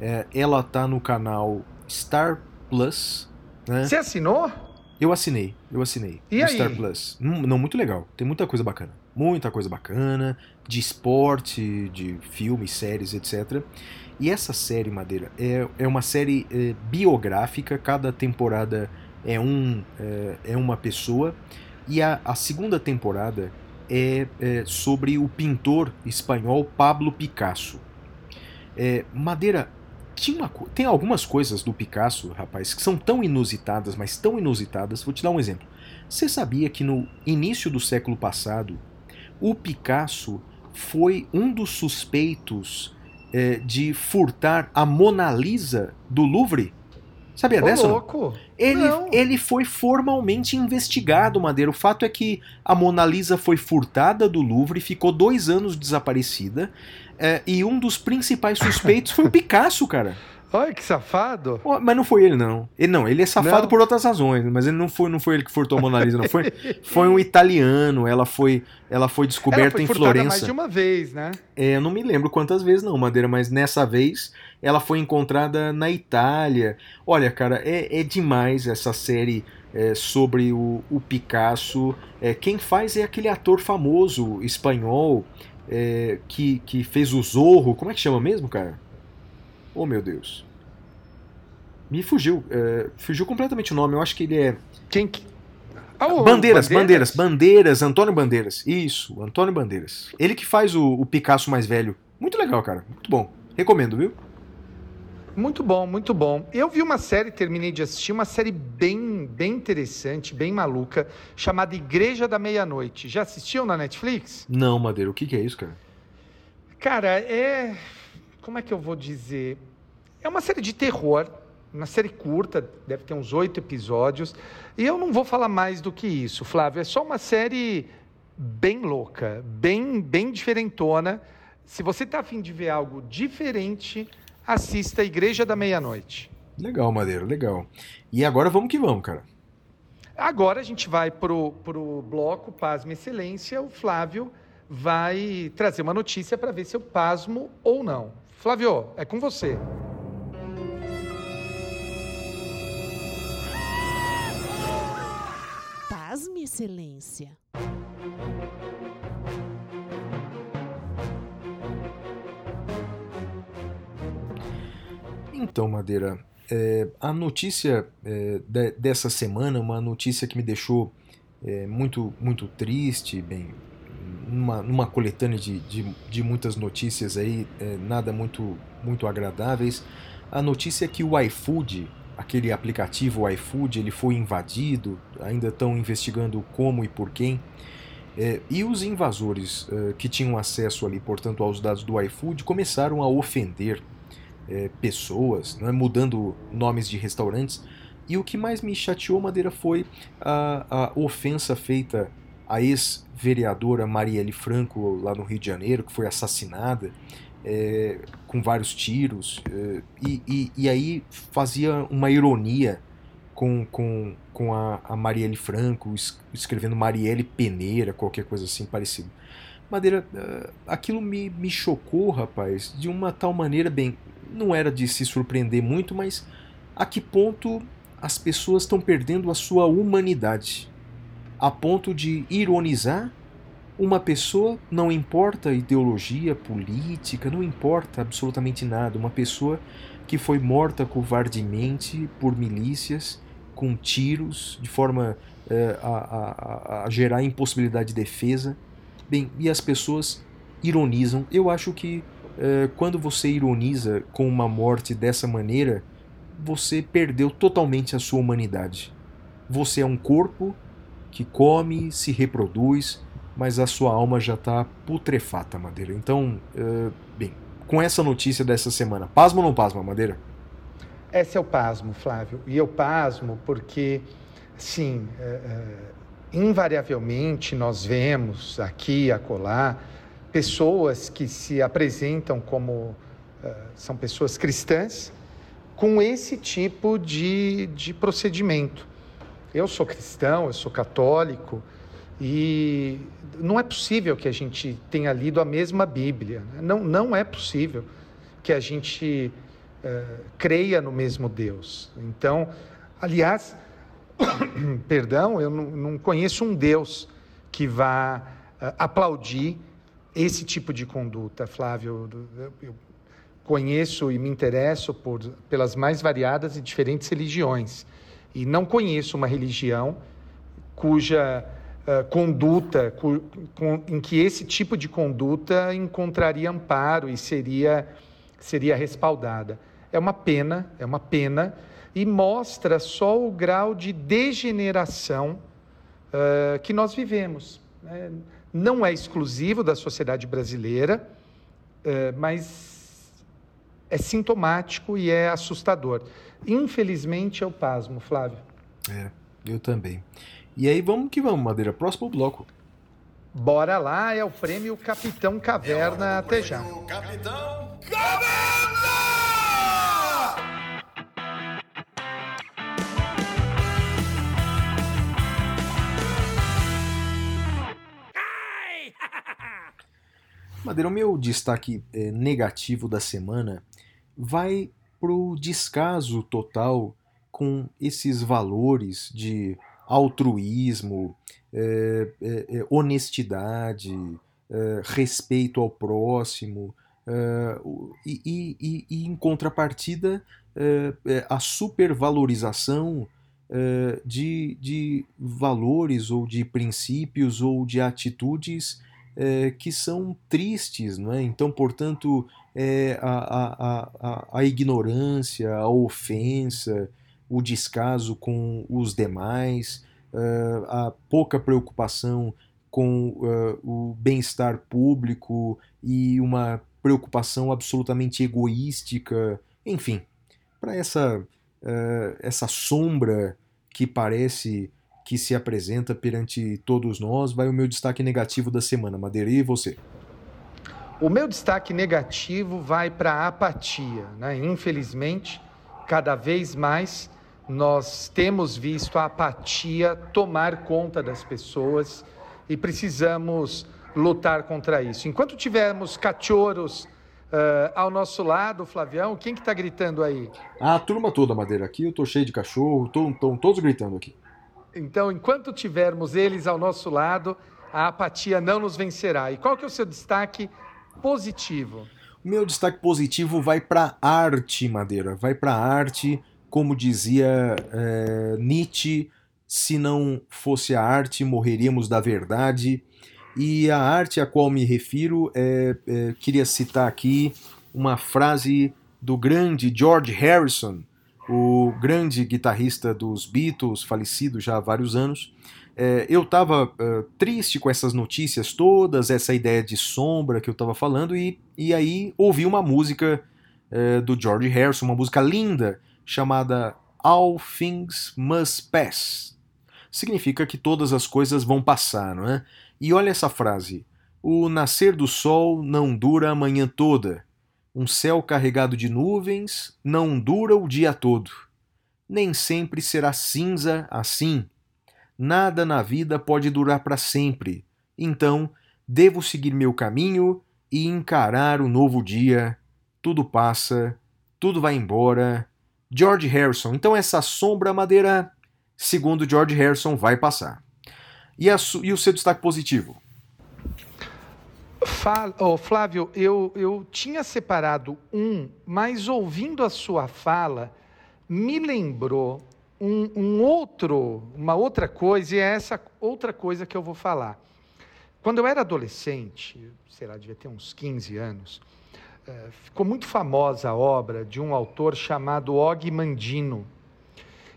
É, ela tá no canal Star Plus. Né? Você assinou? Eu assinei, eu assinei. E aí? Star Plus. Hum, Não, muito legal. Tem muita coisa bacana. Muita coisa bacana. De esporte, de filmes, séries, etc. E essa série, Madeira, é, é uma série é, biográfica. Cada temporada é, um, é, é uma pessoa. E a, a segunda temporada é, é sobre o pintor espanhol Pablo Picasso. É, Madeira, uma tem algumas coisas do Picasso, rapaz, que são tão inusitadas, mas tão inusitadas. Vou te dar um exemplo. Você sabia que no início do século passado, o Picasso foi um dos suspeitos eh, de furtar a Mona Lisa do Louvre? Sabia Ô, dessa? louco. Ele, Não. ele foi formalmente investigado, Madeira. O fato é que a Mona Lisa foi furtada do Louvre, ficou dois anos desaparecida, eh, e um dos principais suspeitos foi o Picasso, cara. Olha que safado. Mas não foi ele, não. Ele não, ele é safado Não? por outras razões, mas ele não foi, não foi ele que furtou a Mona Lisa, não. Foi, foi um italiano, ela foi, ela foi Ela descoberta foi em Florença. mais de uma vez, né? É, eu não me lembro quantas vezes não, Madeira, mas nessa vez ela foi encontrada na Itália. Olha, cara, é, é demais essa série é, sobre o, o Picasso. É, quem faz é aquele ator famoso espanhol é, que, que fez o Zorro. Como é que chama mesmo, cara? Oh, meu Deus. Me fugiu. é, fugiu completamente o nome. Eu acho que ele é. Quem que... Ah, o Bandeiras, Bandeiras, Bandeiras, Antônio Bandeiras. Isso, Antônio Bandeiras. Ele que faz o, o Picasso mais velho. Muito legal, cara. Muito bom. Recomendo, viu? Muito bom, muito bom. Eu vi uma série, terminei de assistir, uma série bem, bem interessante, bem maluca, chamada Igreja da Meia-Noite. Já assistiu na Netflix? Não, Madeira, o que, que é isso, cara? Cara, é. Como é que eu vou dizer? É uma série de terror, uma série curta, deve ter uns oito episódios. E eu não vou falar mais do que isso, Flávio. É só uma série bem louca, bem, bem diferentona. Se você tá afim de ver algo diferente, assista Igreja da Meia-Noite. Legal, Madeira, legal. E agora vamos que vamos, cara. Agora a gente vai para o bloco Pasmo Excelência. O Flávio vai trazer uma notícia para ver se eu pasmo ou não. Flávio, é com você. Pasme, Excelência. Então, Madeira, é, a notícia é, de- dessa semana, uma notícia que me deixou é, muito, muito triste, bem, numa, numa coletânea de, de, de muitas notícias aí, é, nada muito, muito agradáveis. A notícia é que o iFood, aquele aplicativo iFood, ele foi invadido, ainda estão investigando como e por quem. É, e os invasores é, que tinham acesso ali, portanto, aos dados do iFood, começaram a ofender é, pessoas, né, mudando nomes de restaurantes. E o que mais me chateou, Madeira, foi a, a ofensa feita à ex-vereadora Marielle Franco, lá no Rio de Janeiro, que foi assassinada é, com vários tiros. é, e, e, e aí fazia uma ironia com, com, com a, a Marielle Franco, es- escrevendo Marielle Peneira, qualquer coisa assim parecido. Madeira, eh, aquilo me, me chocou, rapaz, de uma tal maneira, bem, não era de se surpreender muito, mas a que ponto as pessoas estão perdendo a sua humanidade? A ponto de ironizar uma pessoa, não importa ideologia, política, não importa absolutamente nada, uma pessoa que foi morta covardemente por milícias, com tiros, de forma eh, a, a- a- gerar impossibilidade de defesa. Bem, e as pessoas ironizam. Eu acho que eh, quando você ironiza com uma morte dessa maneira, você perdeu totalmente a sua humanidade. Você é um corpo que come, se reproduz, mas a sua alma já está putrefata, Madeira. Então, eh, bem, com essa notícia dessa semana, pasma ou não pasma, Madeira? Esse é o pasmo, Flávio. E eu pasmo porque, sim, é, invariavelmente nós vemos aqui acolá pessoas que se apresentam como é, são pessoas cristãs com esse tipo de, de procedimento. Eu sou cristão, eu sou católico e não é possível que a gente tenha lido a mesma Bíblia. né? Não, não é possível que a gente eh, creia no mesmo Deus. Então, aliás, perdão, eu não, não conheço um Deus que vá eh, aplaudir esse tipo de conduta, Flávio. Eu, eu conheço e me interesso por, pelas mais variadas e diferentes religiões. E não conheço uma religião cuja eh, conduta, cu- com- em que esse tipo de conduta encontraria amparo e seria, seria respaldada. É uma pena, é uma pena, e mostra só o grau de degeneração eh, que nós vivemos. né? Não é exclusivo da sociedade brasileira, eh, mas é sintomático e é assustador. Infelizmente, eu pasmo, Flávio. É, eu também. E aí vamos que vamos, Madeira. Próximo bloco. Bora lá, é o prêmio Capitão Caverna. Até já. Capitão Madeira, o meu destaque eh, negativo da semana vai pro descaso total com esses valores de altruísmo, eh, eh, eh, honestidade, eh, respeito ao próximo, o- e, e- e- em contrapartida a supervalorização de, de valores ou de princípios ou de atitudes eh, que são tristes, não é? Então, portanto, é, a, a, a- a ignorância, a ofensa, o descaso com os demais, eh, a pouca preocupação com eh, o bem-estar público e uma preocupação absolutamente egoística, enfim, para essa, eh, essa sombra que parece que se apresenta perante todos nós, vai o meu destaque negativo da semana. Madeira, e você? O meu destaque negativo vai para a apatia. Né? Infelizmente, cada vez mais nós temos visto a apatia tomar conta das pessoas e precisamos lutar contra isso. Enquanto tivermos cachorros ah, ao nosso lado, Flavião, quem que está gritando aí? A turma toda, Madeira. Aqui eu tô cheio de cachorro, estão todos gritando aqui. Então, enquanto tivermos eles ao nosso lado, a apatia não nos vencerá. E qual que é o seu destaque positivo? O meu destaque positivo vai para arte, Madeira. Vai para arte, como dizia é, Nietzsche, se não fosse a arte, morreríamos da verdade. E a arte a qual me refiro, é, é, queria citar aqui uma frase do grande George Harrison, o grande guitarrista dos Beatles, falecido já há vários anos. É, eu estava triste com essas notícias todas, essa ideia de sombra que eu estava falando, e, e aí ouvi uma música é, do George Harrison, uma música linda, chamada All Things Must Pass. Significa que todas as coisas vão passar, não é? E olha essa frase: O nascer do sol não dura a manhã toda. Um céu carregado de nuvens não dura o dia todo. Nem sempre será cinza assim. Nada na vida pode durar para sempre. Então, devo seguir meu caminho e encarar o novo dia. Tudo passa, tudo vai embora. George Harrison. Então, essa sombra madeira, segundo George Harrison, vai passar. E, a e o seu destaque positivo? Fala, oh, Flávio, eu, eu tinha separado um, mas ouvindo a sua fala, me lembrou um, um outro, uma outra coisa, e é essa outra coisa que eu vou falar. Quando eu era adolescente, sei lá, devia ter uns 15 anos, ficou muito famosa a obra de um autor chamado Og Mandino.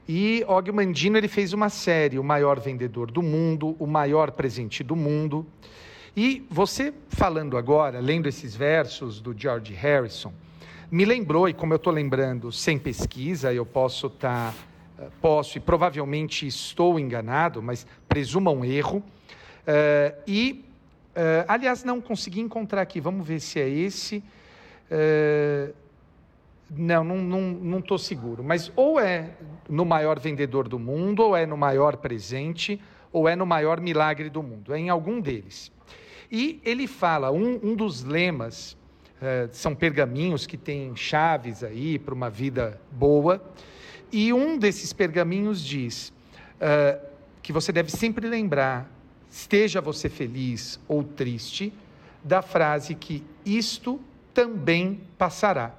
E Og Mandino ele fez uma série, o maior vendedor do mundo, o maior presente do mundo. E você falando agora, lendo esses versos do George Harrison, me lembrou, e como eu estou lembrando sem pesquisa, eu posso estar, posso e provavelmente estou enganado, mas presuma um erro. Eh, e, eh, aliás, não consegui encontrar aqui, vamos ver se é esse. Eh, não, não estou seguro. Mas ou é no maior vendedor do mundo, ou é no maior presente, ou é no maior milagre do mundo. É em algum deles. E ele fala, um, um dos lemas, eh, são pergaminhos que têm chaves aí para uma vida boa, e um desses pergaminhos diz eh, que você deve sempre lembrar, esteja você feliz ou triste, da frase que isto também passará.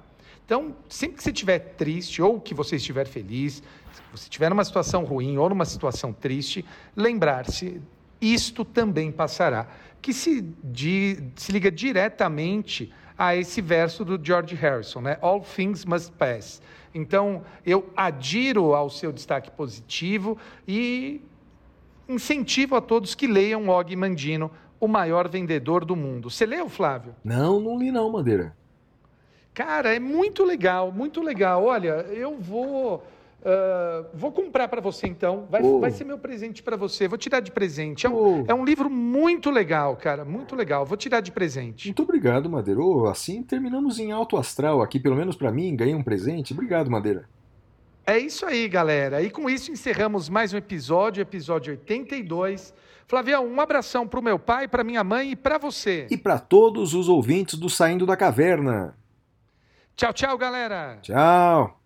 Então, sempre que você estiver triste ou que você estiver feliz, se você estiver numa situação ruim ou numa situação triste, lembrar-se, isto também passará. Que se, di- se liga diretamente a esse verso do George Harrison, né? All things must pass. Então, eu adiro ao seu destaque positivo e incentivo a todos que leiam Og Mandino, o maior vendedor do mundo. Você leu, Flávio? Não, não li não, Madeira. Cara, é muito legal, muito legal. Olha, eu vou. ah, vou comprar para você então. Vai, Oh. vai ser meu presente para você. Vou tirar de presente. É um, Oh. é um livro muito legal, cara. Muito legal. Vou tirar de presente. Muito obrigado, Madeira. Ô, assim terminamos em alto astral aqui, pelo menos pra mim, ganhei um presente. Obrigado, Madeira. É isso aí, galera. E com isso encerramos mais um episódio, episódio 82. Flavião, um abração pro meu pai, pra minha mãe e pra você. E pra todos os ouvintes do Saindo da Caverna. Tchau, tchau, galera. Tchau.